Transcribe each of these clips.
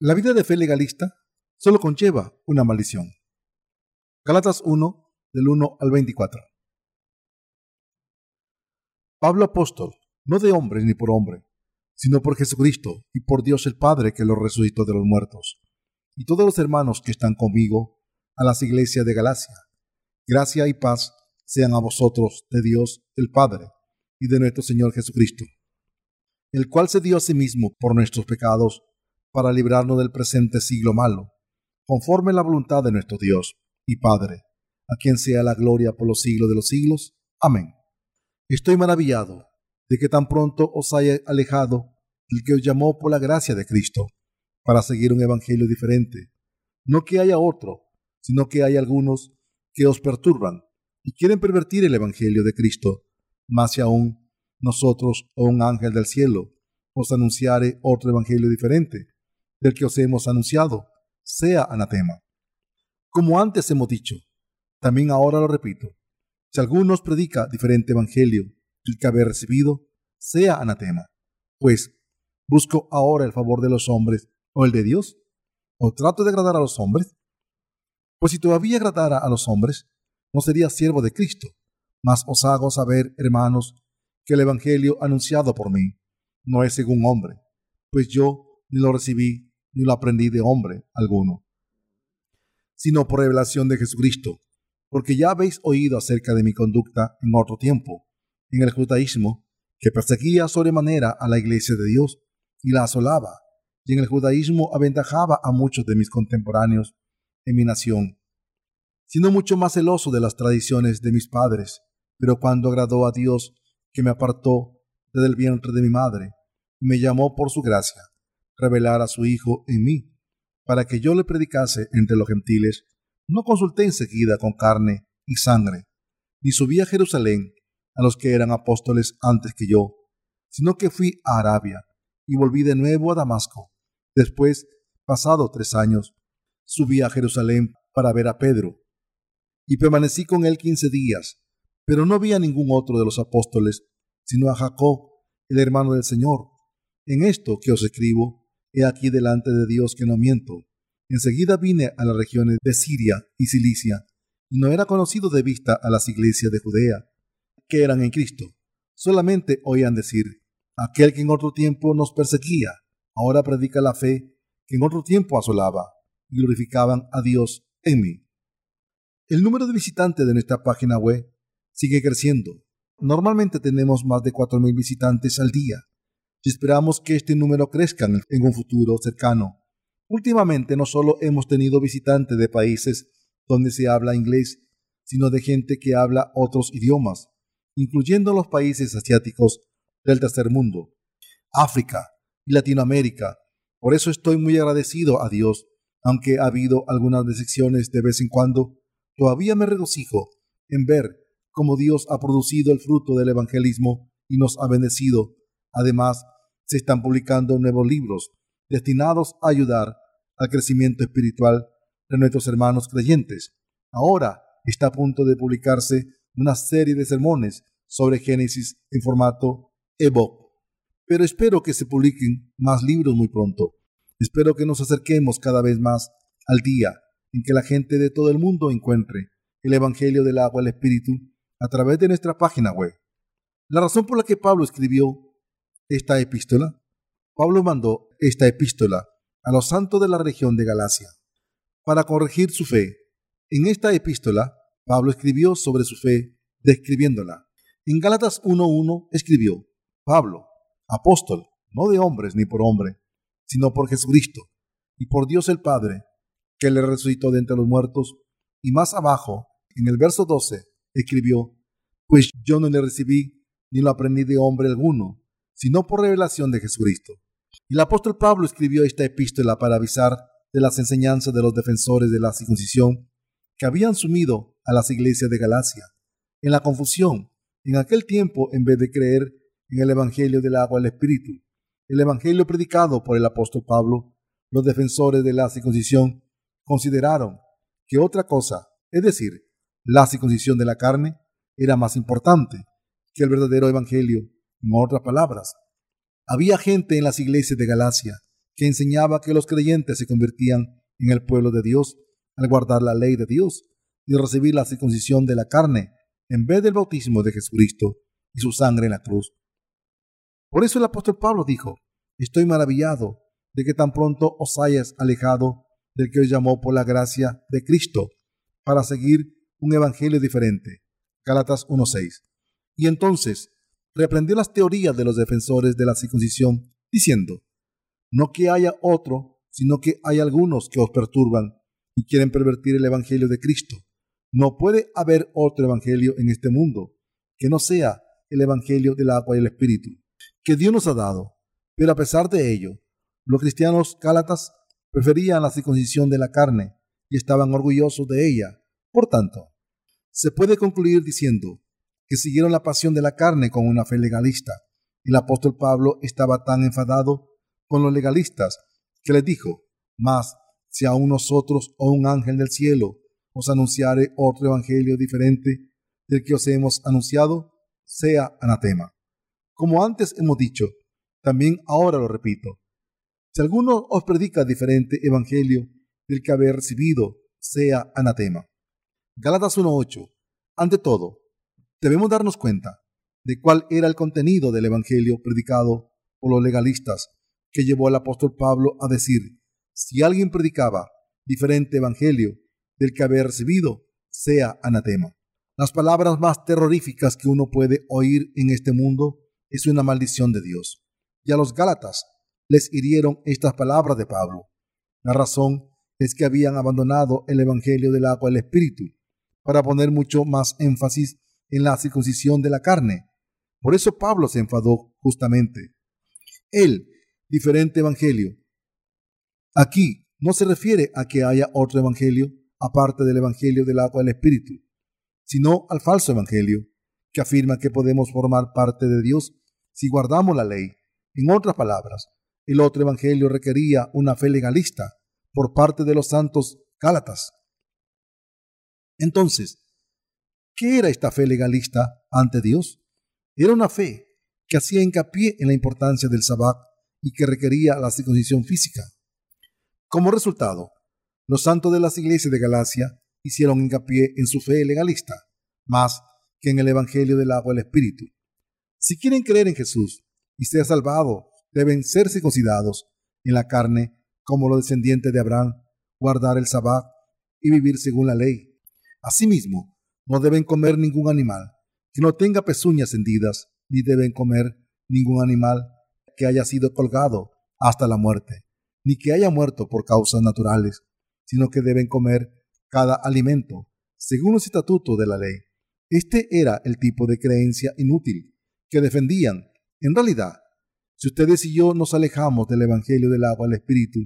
La vida de fe legalista solo conlleva una maldición. Galatas 1, del 1 al 24. Pablo apóstol, no de hombre ni por hombre, sino por Jesucristo y por Dios el Padre que lo resucitó de los muertos, y todos los hermanos que están conmigo a las iglesias de Galacia. Gracia y paz sean a vosotros de Dios el Padre y de nuestro Señor Jesucristo, el cual se dio a sí mismo por nuestros pecados para librarnos del presente siglo malo, conforme la voluntad de nuestro Dios y Padre, a quien sea la gloria por los siglos de los siglos. Amén. Estoy maravillado de que tan pronto os haya alejado del que os llamó por la gracia de Cristo, para seguir un evangelio diferente. No que haya otro, sino que hay algunos que os perturban y quieren pervertir el evangelio de Cristo. Más si aún nosotros o un ángel del cielo os anunciare otro evangelio diferente del que os hemos anunciado, sea anatema. Como antes hemos dicho, también ahora lo repito, si alguno os predica diferente evangelio del que habéis recibido, sea anatema. Pues, ¿busco ahora el favor de los hombres o el de Dios? ¿O trato de agradar a los hombres? Pues si todavía agradara a los hombres, no sería siervo de Cristo. Mas os hago saber, hermanos, que el evangelio anunciado por mí no es según hombre, pues yo ni lo recibí ni lo aprendí de hombre alguno, sino por revelación de Jesucristo, porque ya habéis oído acerca de mi conducta en otro tiempo, en el judaísmo, que perseguía sobremanera a la iglesia de Dios y la asolaba, y en el judaísmo aventajaba a muchos de mis contemporáneos en mi nación, siendo mucho más celoso de las tradiciones de mis padres, pero cuando agradó a Dios que me apartó desde el vientre de mi madre, me llamó por su gracia, revelar a su Hijo en mí, para que yo le predicase entre los gentiles, no consulté enseguida con carne y sangre, ni subí a Jerusalén a los que eran apóstoles antes que yo, sino que fui a Arabia y volví de nuevo a Damasco. Después, pasado tres años, subí a Jerusalén para ver a Pedro, y permanecí con él quince días, pero no vi a ningún otro de los apóstoles, sino a Jacob, el hermano del Señor. En esto que os escribo, He aquí delante de Dios que no miento. Enseguida vine a las regiones de Siria y Cilicia, y no era conocido de vista a las iglesias de Judea, que eran en Cristo. Solamente oían decir, aquel que en otro tiempo nos perseguía, ahora predica la fe que en otro tiempo asolaba, y glorificaban a Dios en mí. El número de visitantes de nuestra página web sigue creciendo. Normalmente tenemos más de 4.000 visitantes al día y esperamos que este número crezca en un futuro cercano. Últimamente no solo hemos tenido visitantes de países donde se habla inglés, sino de gente que habla otros idiomas, incluyendo los países asiáticos del tercer mundo, África y Latinoamérica. Por eso estoy muy agradecido a Dios, aunque ha habido algunas decepciones de vez en cuando, todavía me regocijo en ver cómo Dios ha producido el fruto del evangelismo y nos ha bendecido Además, se están publicando nuevos libros destinados a ayudar al crecimiento espiritual de nuestros hermanos creyentes. Ahora está a punto de publicarse una serie de sermones sobre Génesis en formato ebook. Pero espero que se publiquen más libros muy pronto. Espero que nos acerquemos cada vez más al día en que la gente de todo el mundo encuentre el Evangelio del agua al Espíritu a través de nuestra página web. La razón por la que Pablo escribió esta epístola? Pablo mandó esta epístola a los santos de la región de Galacia para corregir su fe. En esta epístola, Pablo escribió sobre su fe, describiéndola. En Gálatas 1.1 escribió, Pablo, apóstol, no de hombres ni por hombre, sino por Jesucristo y por Dios el Padre, que le resucitó de entre los muertos. Y más abajo, en el verso 12, escribió, Pues yo no le recibí ni lo aprendí de hombre alguno, sino por revelación de Jesucristo. Y el apóstol Pablo escribió esta epístola para avisar de las enseñanzas de los defensores de la circuncisión que habían sumido a las iglesias de Galacia en la confusión. En aquel tiempo, en vez de creer en el Evangelio del agua del Espíritu, el Evangelio predicado por el apóstol Pablo, los defensores de la circuncisión consideraron que otra cosa, es decir, la circuncisión de la carne, era más importante que el verdadero Evangelio en otras palabras, había gente en las iglesias de Galacia que enseñaba que los creyentes se convertían en el pueblo de Dios al guardar la ley de Dios y recibir la circuncisión de la carne en vez del bautismo de Jesucristo y su sangre en la cruz. Por eso el apóstol Pablo dijo, estoy maravillado de que tan pronto os hayas alejado del que os llamó por la gracia de Cristo para seguir un evangelio diferente. Gálatas 1.6. Y entonces reprendió las teorías de los defensores de la circuncisión, diciendo, no que haya otro, sino que hay algunos que os perturban y quieren pervertir el evangelio de Cristo. No puede haber otro evangelio en este mundo que no sea el evangelio del agua y el espíritu que Dios nos ha dado. Pero a pesar de ello, los cristianos gálatas preferían la circuncisión de la carne y estaban orgullosos de ella. Por tanto, se puede concluir diciendo que siguieron la pasión de la carne con una fe legalista. El apóstol Pablo estaba tan enfadado con los legalistas que les dijo, mas si aún nosotros o un ángel del cielo os anunciare otro evangelio diferente del que os hemos anunciado, sea anatema. Como antes hemos dicho, también ahora lo repito. Si alguno os predica diferente evangelio del que habéis recibido, sea anatema. Gálatas 1.8. Ante todo, debemos darnos cuenta de cuál era el contenido del evangelio predicado por los legalistas que llevó al apóstol Pablo a decir, si alguien predicaba diferente evangelio del que había recibido, sea anatema. Las palabras más terroríficas que uno puede oír en este mundo es una maldición de Dios. Y a los Gálatas les hirieron estas palabras de Pablo. La razón es que habían abandonado el Evangelio del agua y el Espíritu para poner mucho más énfasis en la circuncisión de la carne. Por eso Pablo se enfadó justamente. El diferente Evangelio. Aquí no se refiere a que haya otro Evangelio aparte del Evangelio del agua y el Espíritu, sino al falso Evangelio, que afirma que podemos formar parte de Dios si guardamos la ley. En otras palabras, el otro Evangelio requería una fe legalista por parte de los santos Gálatas. Entonces, ¿qué era esta fe legalista ante Dios? Era una fe que hacía hincapié en la importancia del sabbat y que requería la circuncisión física. Como resultado, los santos de las iglesias de Galacia hicieron hincapié en su fe legalista, más que en el Evangelio del agua y el Espíritu. Si quieren creer en Jesús y ser salvados, deben ser circuncidados en la carne como los descendientes de Abraham, guardar el sabbat y vivir según la ley. Asimismo, no deben comer ningún animal que no tenga pezuñas hendidas, ni deben comer ningún animal que haya sido colgado hasta la muerte, ni que haya muerto por causas naturales, sino que deben comer cada alimento, según los estatutos de la ley. Este era el tipo de creencia inútil que defendían. En realidad, si ustedes y yo nos alejamos del Evangelio del agua al Espíritu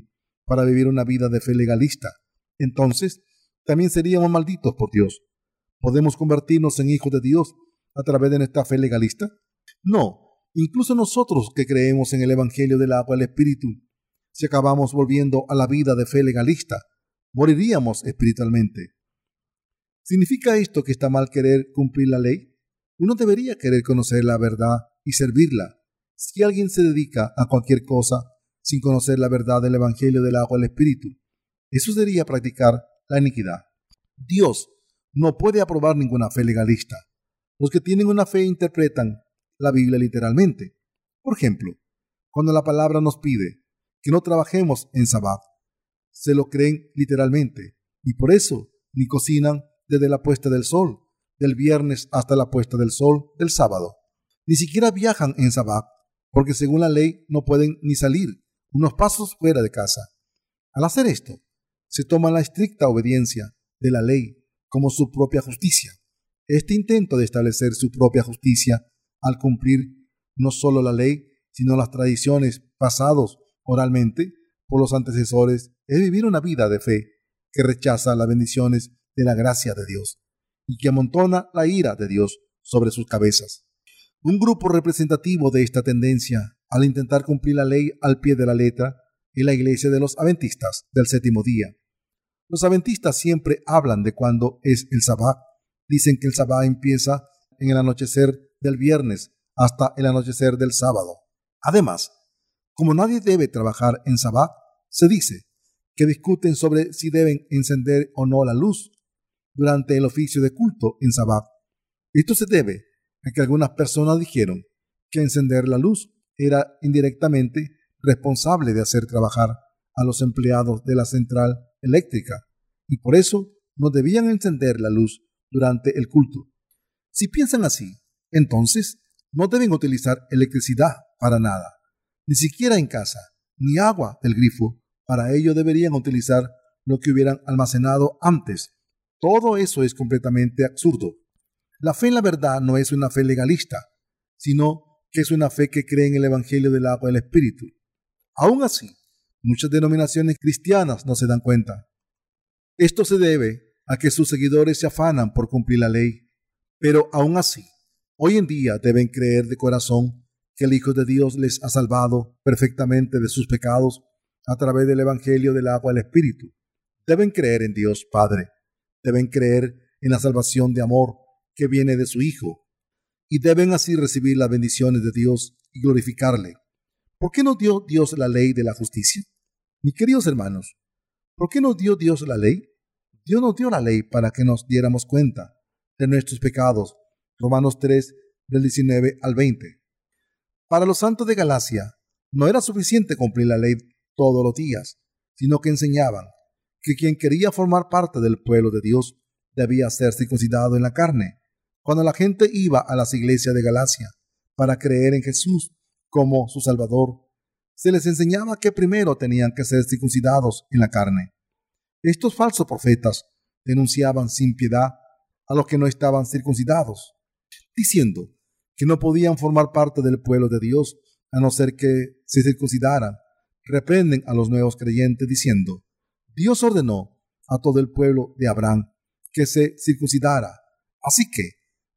para vivir una vida de fe legalista, entonces también seríamos malditos por Dios. ¿Podemos convertirnos en hijos de Dios a través de nuestra fe legalista? No, incluso nosotros que creemos en el Evangelio del agua al Espíritu, si acabamos volviendo a la vida de fe legalista, moriríamos espiritualmente. ¿Significa esto que está mal querer cumplir la ley? Uno debería querer conocer la verdad y servirla. Si alguien se dedica a cualquier cosa sin conocer la verdad del Evangelio del agua al Espíritu, eso sería practicar la iniquidad. Dios no puede aprobar ninguna fe legalista. Los que tienen una fe interpretan la Biblia literalmente. Por ejemplo, cuando la palabra nos pide que no trabajemos en sabbat, se lo creen literalmente y por eso ni cocinan desde la puesta del sol, del viernes hasta la puesta del sol del sábado. Ni siquiera viajan en sabbat, porque según la ley no pueden ni salir unos pasos fuera de casa. Al hacer esto, se toma la estricta obediencia de la ley como su propia justicia. Este intento de establecer su propia justicia al cumplir no solo la ley, sino las tradiciones pasados oralmente por los antecesores, es vivir una vida de fe que rechaza las bendiciones de la gracia de Dios y que amontona la ira de Dios sobre sus cabezas. Un grupo representativo de esta tendencia, al intentar cumplir la ley al pie de la letra, es la iglesia de los adventistas del séptimo día. Los adventistas siempre hablan de cuándo es el sabbat. Dicen que el sabbat empieza en el anochecer del viernes hasta el anochecer del sábado. Además, Como nadie debe trabajar en sabbat, se dice que discuten sobre si deben encender o no la luz durante el oficio de culto en sabbat. Esto se debe a que algunas personas dijeron que encender la luz era indirectamente responsable de hacer trabajar a los empleados de la central eléctrica y por eso no debían encender la luz durante el culto. Si piensan así, entonces no deben utilizar electricidad para nada, ni siquiera en casa, ni agua del grifo. Para ello deberían utilizar lo que hubieran almacenado antes. Todo eso es completamente absurdo. La fe en la verdad no es una fe legalista, sino que es una fe que cree en el Evangelio del agua del Espíritu. Aún así, muchas denominaciones cristianas no se dan cuenta. Esto se debe a que sus seguidores se afanan por cumplir la ley, pero aún así, hoy en día deben creer de corazón que el Hijo de Dios les ha salvado perfectamente de sus pecados a través del Evangelio del agua del Espíritu. Deben creer en Dios Padre, deben creer en la salvación de amor que viene de su Hijo, y deben así recibir las bendiciones de Dios y glorificarle. ¿Por qué no dio Dios la ley de la justicia? Mis queridos hermanos, ¿por qué no dio Dios la ley? Dios nos dio la ley para que nos diéramos cuenta de nuestros pecados. Romanos 3, del 19 al 20. Para los santos de Galacia, no era suficiente cumplir la ley todos los días, sino que enseñaban que quien quería formar parte del pueblo de Dios debía ser circuncidado en la carne. Cuando la gente iba a las iglesias de Galacia para creer en Jesús como su Salvador, se les enseñaba que primero tenían que ser circuncidados en la carne. Estos falsos profetas denunciaban sin piedad a los que no estaban circuncidados, diciendo que no podían formar parte del pueblo de Dios a no ser que se circuncidaran. Reprenden a los nuevos creyentes diciendo, Dios ordenó a todo el pueblo de Abraham que se circuncidara. Así que,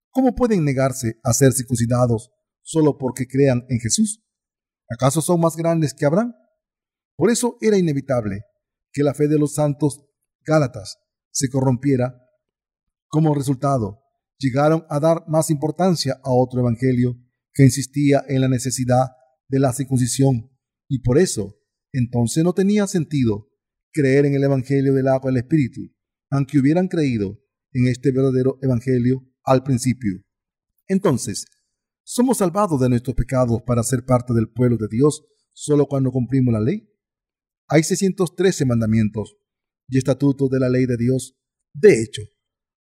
¿cómo pueden negarse a ser circuncidados solo porque crean en Jesús? ¿Acaso son más grandes que Abraham? Por eso era inevitable que la fe de los santos Gálatas se corrompiera. Como resultado, llegaron a dar más importancia a otro evangelio que insistía en la necesidad de la circuncisión y por eso entonces no tenía sentido creer en el evangelio del agua del espíritu, aunque hubieran creído en este verdadero evangelio al principio. Entonces, ¿somos salvados de nuestros pecados para ser parte del pueblo de Dios solo cuando cumplimos la ley? Hay 613 mandamientos y estatutos de la ley de Dios. De hecho,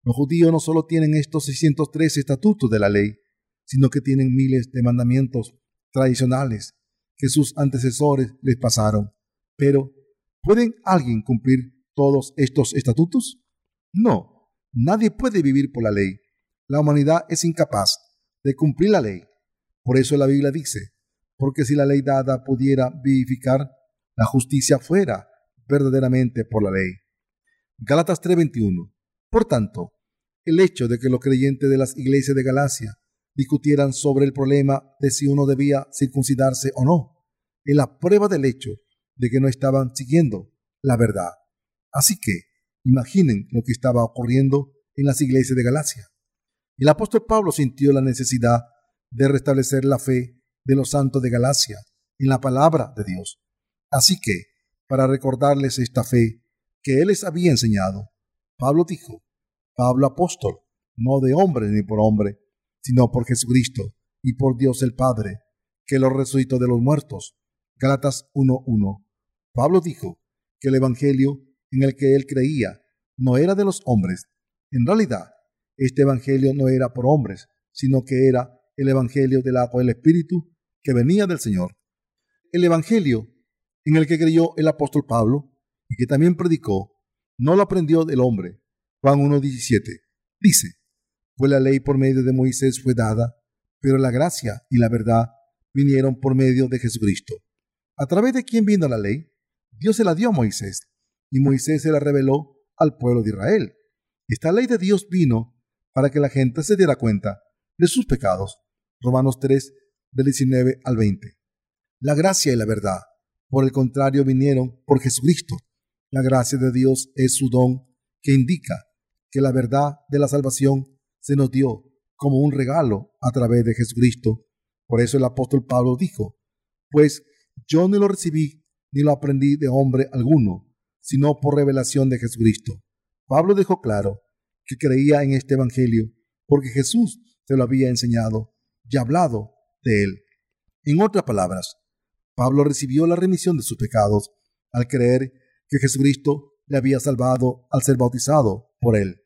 los judíos no solo tienen estos 613 estatutos de la ley, sino que tienen miles de mandamientos tradicionales que sus antecesores les pasaron. Pero, ¿pueden alguien cumplir todos estos estatutos? No, nadie puede vivir por la ley. La humanidad es incapaz de cumplir la ley. Por eso la Biblia dice, porque si la ley dada pudiera vivificar, la justicia fuera verdaderamente por la ley. Gálatas 3:21. Por tanto, el hecho de que los creyentes de las iglesias de Galacia discutieran sobre el problema de si uno debía circuncidarse o no, es la prueba del hecho de que no estaban siguiendo la verdad. Así que, imaginen lo que estaba ocurriendo en las iglesias de Galacia. El apóstol Pablo sintió la necesidad de restablecer la fe de los santos de Galacia en la palabra de Dios. Así que, para recordarles esta fe que él les había enseñado, Pablo dijo, Pablo apóstol, no de hombre ni por hombre, sino por Jesucristo y por Dios el Padre, que lo resucitó de los muertos. Gálatas 1.1. Pablo dijo que el Evangelio en el que él creía no era de los hombres. En realidad, este Evangelio no era por hombres, sino que era el Evangelio del agua del Espíritu que venía del Señor. El Evangelio en el que creyó el apóstol Pablo y que también predicó, no lo aprendió del hombre. Juan 1.17 dice, pues la ley por medio de Moisés fue dada, pero la gracia y la verdad vinieron por medio de Jesucristo. ¿A través de quién vino la ley? Dios se la dio a Moisés, y Moisés se la reveló al pueblo de Israel. Esta ley de Dios vino para que la gente se diera cuenta de sus pecados. Romanos 3, del 19 al 20. La gracia y la verdad por el contrario, vinieron por Jesucristo. La gracia de Dios es su don que indica que la verdad de la salvación se nos dio como un regalo a través de Jesucristo. Por eso el apóstol Pablo dijo, pues yo ni lo recibí ni lo aprendí de hombre alguno, sino por revelación de Jesucristo. Pablo dejó claro que creía en este Evangelio porque Jesús se lo había enseñado y hablado de él. En otras palabras, Pablo recibió la remisión de sus pecados al creer que Jesucristo le había salvado al ser bautizado por él,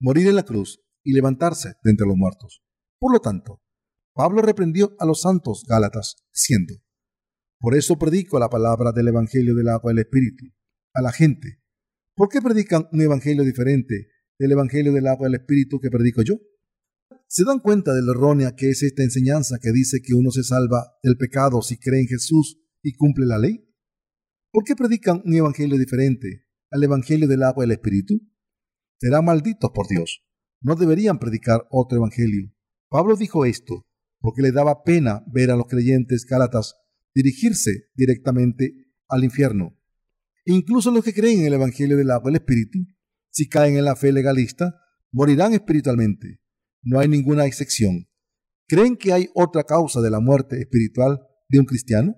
morir en la cruz y levantarse de entre los muertos. Por lo tanto, Pablo reprendió a los santos Gálatas, diciendo, Por eso predico la palabra del Evangelio del agua y del Espíritu a la gente. ¿Por qué predican un Evangelio diferente del Evangelio del agua del Espíritu que predico yo? ¿Se dan cuenta de la errónea que es esta enseñanza que dice que uno se salva del pecado si cree en Jesús y cumple la ley? ¿Por qué predican un evangelio diferente al evangelio del agua y el espíritu? Serán malditos por Dios. No deberían predicar otro evangelio. Pablo dijo esto porque le daba pena ver a los creyentes gálatas dirigirse directamente al infierno. Incluso los que creen en el evangelio del agua y el espíritu, si caen en la fe legalista, morirán espiritualmente no hay ninguna excepción. ¿Creen que hay otra causa de la muerte espiritual de un cristiano?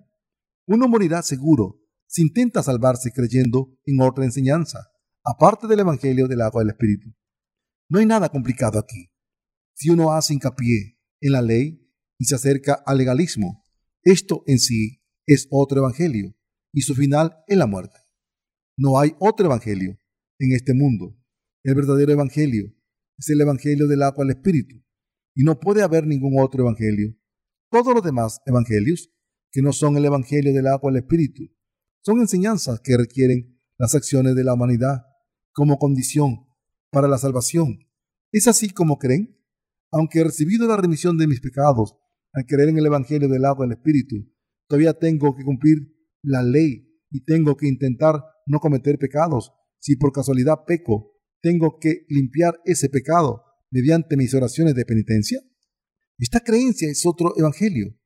Uno morirá seguro si intenta salvarse creyendo en otra enseñanza, aparte del Evangelio del agua del Espíritu. No hay nada complicado aquí. Si uno hace hincapié en la ley y se acerca al legalismo, esto en sí es otro Evangelio y su final es la muerte. No hay otro Evangelio en este mundo. El verdadero Evangelio es el Evangelio del agua al Espíritu, y no puede haber ningún otro Evangelio. Todos los demás Evangelios, que no son el Evangelio del agua al Espíritu, son enseñanzas que requieren las acciones de la humanidad como condición para la salvación. ¿Es así como creen? Aunque he recibido la remisión de mis pecados al creer en el Evangelio del agua al Espíritu, todavía tengo que cumplir la ley y tengo que intentar no cometer pecados. Si por casualidad peco, tengo que limpiar ese pecado mediante mis oraciones de penitencia? Esta creencia es otro evangelio.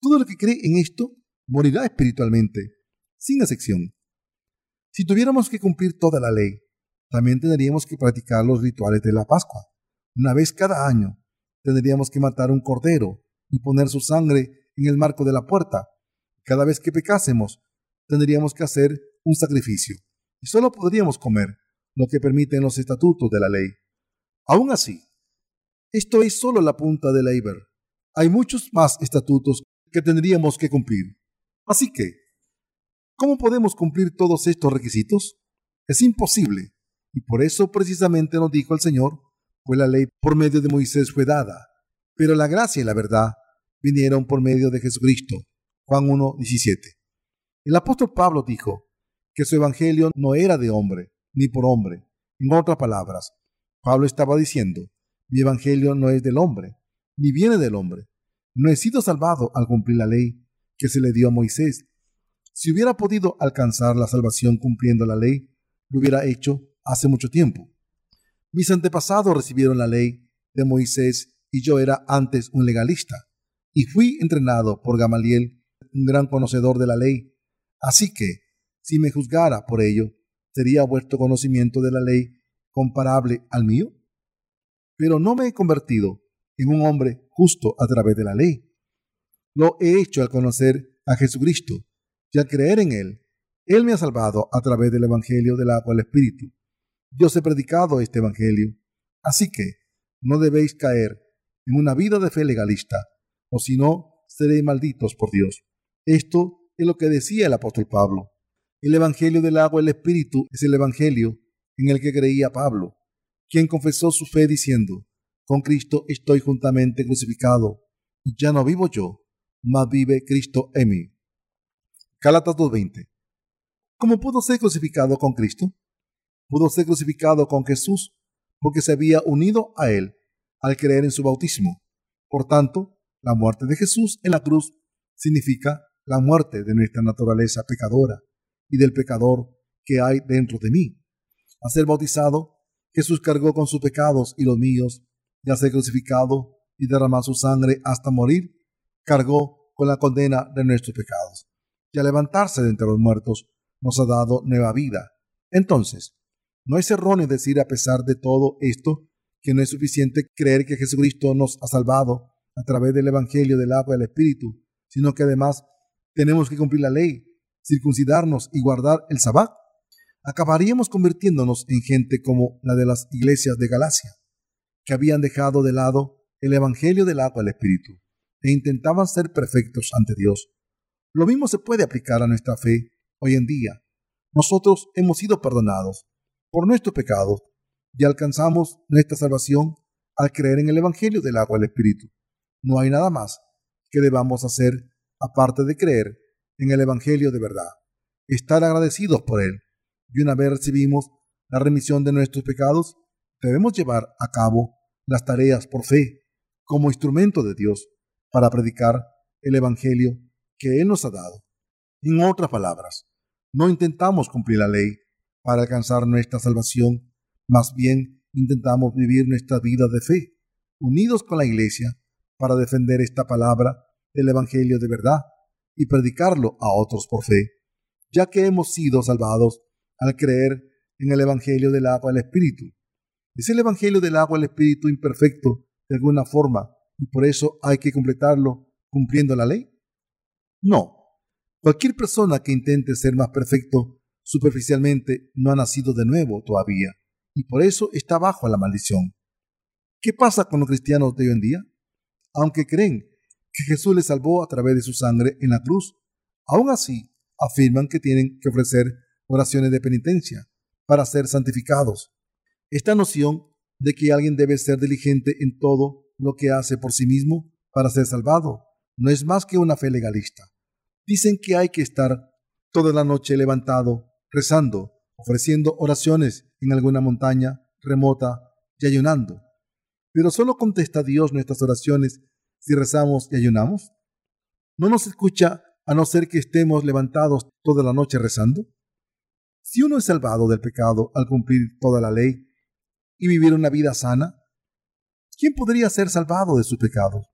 Todo el que cree en esto morirá espiritualmente, sin excepción. Si tuviéramos que cumplir toda la ley, también tendríamos que practicar los rituales de la Pascua. Una vez cada año, tendríamos que matar un cordero y poner su sangre en el marco de la puerta. Cada vez que pecásemos, tendríamos que hacer un sacrificio y solo podríamos comer lo que permiten los estatutos de la ley. Aún así, esto es solo la punta del iceberg. Hay muchos más estatutos que tendríamos que cumplir. Así que, ¿cómo podemos cumplir todos estos requisitos? Es imposible. Y por eso precisamente nos dijo el Señor, pues la ley por medio de Moisés fue dada, pero la gracia y la verdad vinieron por medio de Jesucristo. Juan 1.17. El apóstol Pablo dijo que su evangelio no era de hombre, ni por hombre. En otras palabras, Pablo estaba diciendo, mi evangelio no es del hombre, ni viene del hombre. No he sido salvado al cumplir la ley que se le dio a Moisés. Si hubiera podido alcanzar la salvación cumpliendo la ley, lo hubiera hecho hace mucho tiempo. Mis antepasados recibieron la ley de Moisés y yo era antes un legalista, y fui entrenado por Gamaliel, un gran conocedor de la ley. Así que, si me juzgara por ello, ¿Sería vuestro conocimiento de la ley comparable al mío? Pero no me he convertido en un hombre justo a través de la ley. Lo he hecho al conocer a Jesucristo y al creer en Él. Él me ha salvado a través del Evangelio del agua del Espíritu. Yo os he predicado este Evangelio. Así que no debéis caer en una vida de fe legalista, o si no, seréis malditos por Dios. Esto es lo que decía el apóstol Pablo. El Evangelio del agua y el Espíritu es el Evangelio en el que creía Pablo, quien confesó su fe diciendo, con Cristo estoy juntamente crucificado, y ya no vivo yo, mas vive Cristo en mí. Gálatas 2.20. ¿Cómo pudo ser crucificado con Cristo? Pudo ser crucificado con Jesús porque se había unido a Él al creer en su bautismo. Por tanto, la muerte de Jesús en la cruz significa la muerte de nuestra naturaleza pecadora y del pecador que hay dentro de mí. A ser bautizado, Jesús cargó con sus pecados y los míos, y a ser crucificado y derramar su sangre hasta morir, cargó con la condena de nuestros pecados. Y al levantarse de entre los muertos, nos ha dado nueva vida. Entonces, no es erróneo decir a pesar de todo esto que no es suficiente creer que Jesucristo nos ha salvado a través del Evangelio del agua y del Espíritu, sino que además tenemos que cumplir la ley, circuncidarnos y guardar el sabbat, acabaríamos convirtiéndonos en gente como la de las iglesias de Galacia, que habían dejado de lado el Evangelio del agua al Espíritu e intentaban ser perfectos ante Dios. Lo mismo se puede aplicar a nuestra fe hoy en día. Nosotros hemos sido perdonados por nuestros pecados y alcanzamos nuestra salvación al creer en el Evangelio del agua al Espíritu. No hay nada más que debamos hacer aparte de creer en el Evangelio de verdad, estar agradecidos por él. Y una vez recibimos la remisión de nuestros pecados, debemos llevar a cabo las tareas por fe como instrumento de Dios para predicar el Evangelio que Él nos ha dado. En otras palabras, no intentamos cumplir la ley para alcanzar nuestra salvación, más bien intentamos vivir nuestra vida de fe, unidos con la Iglesia, para defender esta palabra del Evangelio de verdad y predicarlo a otros por fe, ya que hemos sido salvados al creer en el Evangelio del agua del Espíritu. Es el Evangelio del agua del Espíritu imperfecto de alguna forma y por eso hay que completarlo cumpliendo la ley? No. Cualquier persona que intente ser más perfecto superficialmente no ha nacido de nuevo todavía y por eso está bajo la maldición. ¿Qué pasa con los cristianos de hoy en día? Aunque creen que Jesús les salvó a través de su sangre en la cruz, aún así afirman que tienen que ofrecer oraciones de penitencia para ser santificados. Esta noción de que alguien debe ser diligente en todo lo que hace por sí mismo para ser salvado no es más que una fe legalista. Dicen que hay que estar toda la noche levantado, rezando, ofreciendo oraciones en alguna montaña remota y ayunando. Pero solo contesta Dios nuestras oraciones si rezamos y ayunamos. ¿No nos escucha a no ser que estemos levantados toda la noche rezando? Si uno es salvado del pecado al cumplir toda la ley y vivir una vida sana, ¿quién podría ser salvado de sus pecados?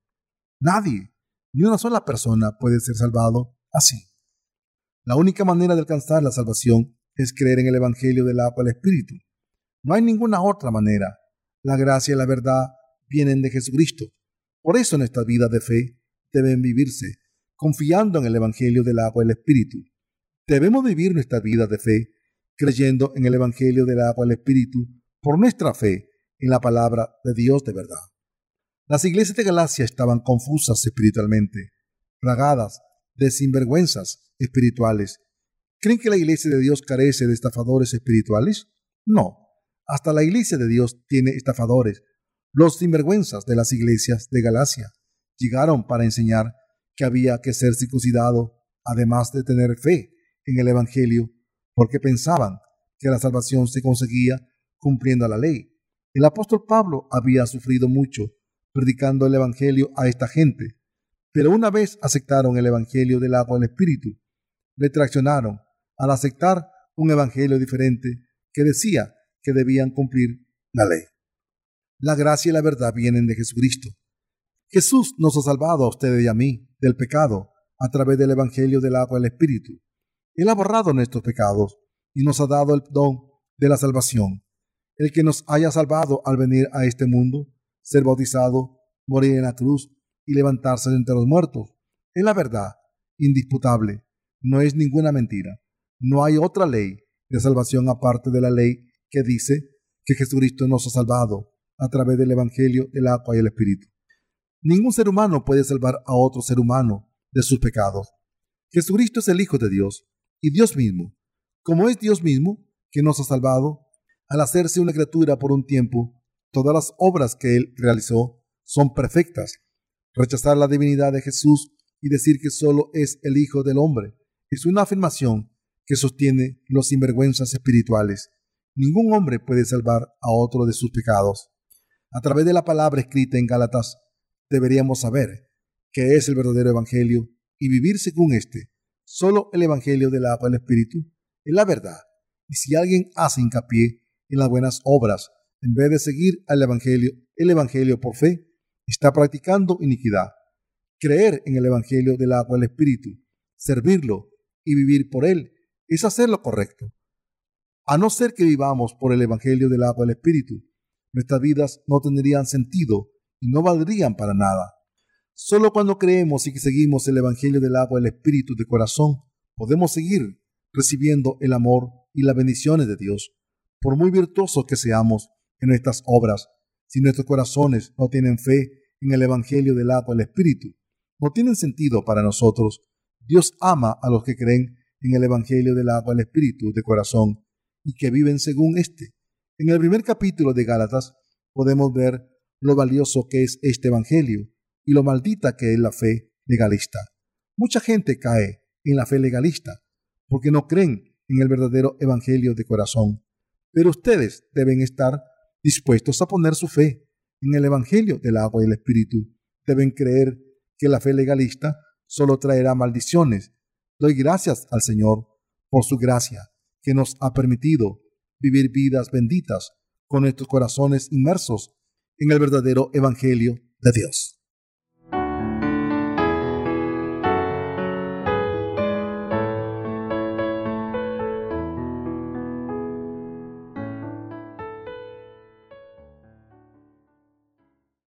Nadie, ni una sola persona puede ser salvado así. La única manera de alcanzar la salvación es creer en el Evangelio del agua del Espíritu. No hay ninguna otra manera. La gracia y la verdad vienen de Jesucristo. Por eso nuestras vidas de fe deben vivirse confiando en el Evangelio del agua del Espíritu. Debemos vivir nuestra vida de fe creyendo en el Evangelio del agua del Espíritu por nuestra fe en la palabra de Dios de verdad. Las iglesias de Galacia estaban confusas espiritualmente, plagadas de sinvergüenzas espirituales. ¿Creen que la iglesia de Dios carece de estafadores espirituales? No, hasta la iglesia de Dios tiene estafadores. Los sinvergüenzas de las iglesias de Galacia llegaron para enseñar que había que ser circuncidado, además de tener fe en el Evangelio porque pensaban que la salvación se conseguía cumpliendo la ley. El apóstol Pablo había sufrido mucho predicando el Evangelio a esta gente, pero una vez aceptaron el Evangelio del agua del Espíritu, retraccionaron al aceptar un Evangelio diferente que decía que debían cumplir la ley. La gracia y la verdad vienen de Jesucristo. Jesús nos ha salvado a ustedes y a mí del pecado a través del Evangelio del agua del Espíritu. Él ha borrado nuestros pecados y nos ha dado el don de la salvación. El que nos haya salvado al venir a este mundo, ser bautizado, morir en la cruz y levantarse de entre los muertos. Es la verdad, indisputable. No es ninguna mentira. No hay otra ley de salvación aparte de la ley que dice que Jesucristo nos ha salvado a través del Evangelio, el agua y el Espíritu. Ningún ser humano puede salvar a otro ser humano de sus pecados. Jesucristo es el Hijo de Dios y Dios mismo, como es Dios mismo que nos ha salvado, al hacerse una criatura por un tiempo, todas las obras que Él realizó son perfectas. Rechazar la divinidad de Jesús y decir que solo es el Hijo del Hombre es una afirmación que sostiene los sinvergüenzas espirituales. Ningún hombre puede salvar a otro de sus pecados. A través de la palabra escrita en Gálatas, deberíamos saber que es el verdadero Evangelio y vivir según éste. Solo el Evangelio del agua del Espíritu es la verdad. Y si alguien hace hincapié en las buenas obras, en vez de seguir al Evangelio, el Evangelio por fe, está practicando iniquidad. Creer en el Evangelio del agua del Espíritu, servirlo y vivir por él es hacer lo correcto. A no ser que vivamos por el Evangelio del agua del Espíritu, nuestras vidas no tendrían sentido y no valdrían para nada. Solo cuando creemos y que seguimos el Evangelio del agua y el Espíritu de corazón, podemos seguir recibiendo el amor y las bendiciones de Dios. Por muy virtuosos que seamos en nuestras obras, si nuestros corazones no tienen fe en el Evangelio del agua y el Espíritu, no tienen sentido para nosotros. Dios ama a los que creen en el Evangelio del agua y el Espíritu de corazón y que viven según éste. En el primer capítulo de Gálatas podemos ver lo valioso que es este Evangelio y lo maldita que es la fe legalista. Mucha gente cae en la fe legalista porque no creen en el verdadero Evangelio de corazón. Pero ustedes deben estar dispuestos a poner su fe en el Evangelio del agua y el Espíritu. Deben creer que la fe legalista solo traerá maldiciones. Doy gracias al Señor por su gracia que nos ha permitido vivir vidas benditas con nuestros corazones inmersos en el verdadero Evangelio de Dios.